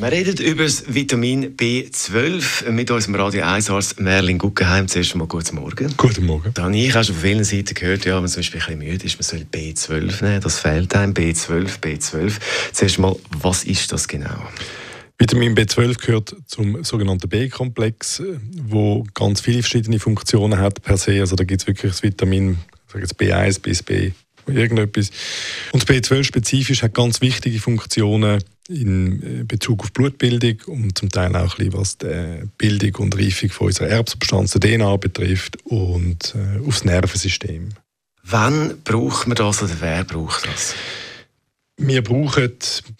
Wir reden über das Vitamin B12 mit unserem Radio 1 Arzt Merlin Guggenheim. Zuerst einmal guten Morgen. Guten Morgen. Dann ich habe schon von vielen Seiten gehört, ja, wenn man zum Beispiel ein bisschen müde ist, man soll B12 nehmen. Das fehlt einem. B12, B12. Zuerst mal, was ist das genau? Vitamin B12 gehört zum sogenannten B-Komplex, wo ganz viele verschiedene Funktionen hat per se. Also da gibt es wirklich das Vitamin jetzt B1 bis B irgendetwas. Und B12 spezifisch hat ganz wichtige Funktionen in äh, Bezug auf Blutbildung und zum Teil auch ein bisschen, was die Bildung und Reifung von unserer Erbsubstanz, der DNA betrifft und äh, aufs Nervensystem. Wann braucht man das oder wer braucht das? Wir brauchen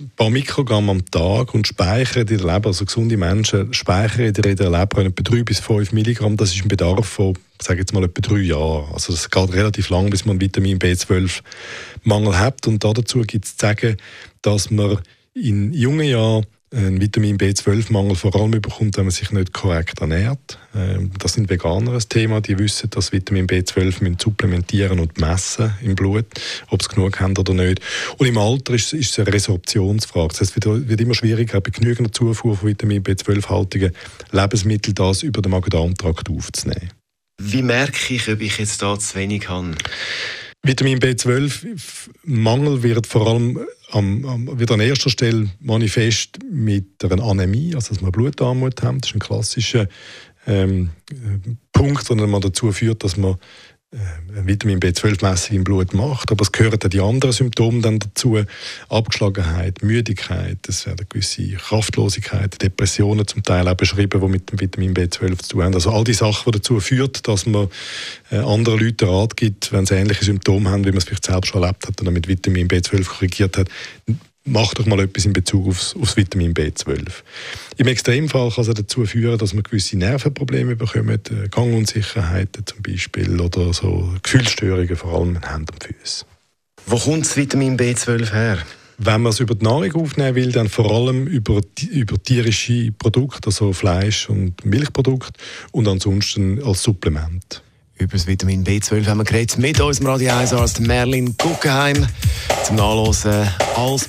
ein paar Mikrogramm am Tag und speichern in der Leber, also gesunde Menschen speichern in der Leber etwa 3 bis 5 Milligramm. Das ist ein Bedarf von, sage jetzt mal, etwa drei Jahren. Also es geht relativ lang, bis man Vitamin B12-Mangel hat. Und dazu gibt es zu sagen, dass man in jungen Jahren einen Vitamin B12-Mangel vor allem bekommt, wenn man sich nicht korrekt ernährt. Ähm, das sind Veganer ein Thema, die wissen, dass Vitamin B12 müssen supplementieren und messen im Blut, ob sie genug haben oder nicht. Und im Alter ist, ist es eine Resorptionsfrage. Das heißt, es wird immer schwieriger, bei genügender Zufuhr von Vitamin B12-haltigen Lebensmitteln das über den Magen-Darm-Trakt aufzunehmen. Wie merke ich, ob ich jetzt da zu wenig habe? Vitamin B12-Mangel wird vor allem am, am, wird an erster Stelle manifest mit einer Anämie, also dass man Blutarmut haben. Das ist ein klassischer ähm, Punkt, der dazu führt, dass man äh, Vitamin B12-Messung im Blut macht. Aber es gehören dann die anderen Symptome dann dazu. Abgeschlagenheit, Müdigkeit, es werden gewisse Kraftlosigkeit, Depressionen zum Teil auch beschrieben, die mit dem Vitamin B12 zu tun haben. Also all die Sachen, die dazu führen, dass man äh, anderen Leuten Rat gibt, wenn sie ähnliche Symptome haben, wie man es vielleicht selbst schon erlebt hat und dann mit Vitamin B12 korrigiert hat, mach doch mal etwas in Bezug aufs, aufs Vitamin B12. Im Extremfall kann es dazu führen, dass man gewisse Nervenprobleme bekommt, äh, Gangunsicherheiten zum Beispiel oder so Gefühlsstörungen, vor allem in Händen und Füßen. Wo kommt das Vitamin B12 her? Wenn man es über die Nahrung aufnehmen will, dann vor allem über, über tierische Produkte, also Fleisch und Milchprodukte und ansonsten als Supplement. Über das Vitamin B12 haben wir geredet mit unserem Radio 1 Arzt Merlin Guggenheim. Zum Nachlesen als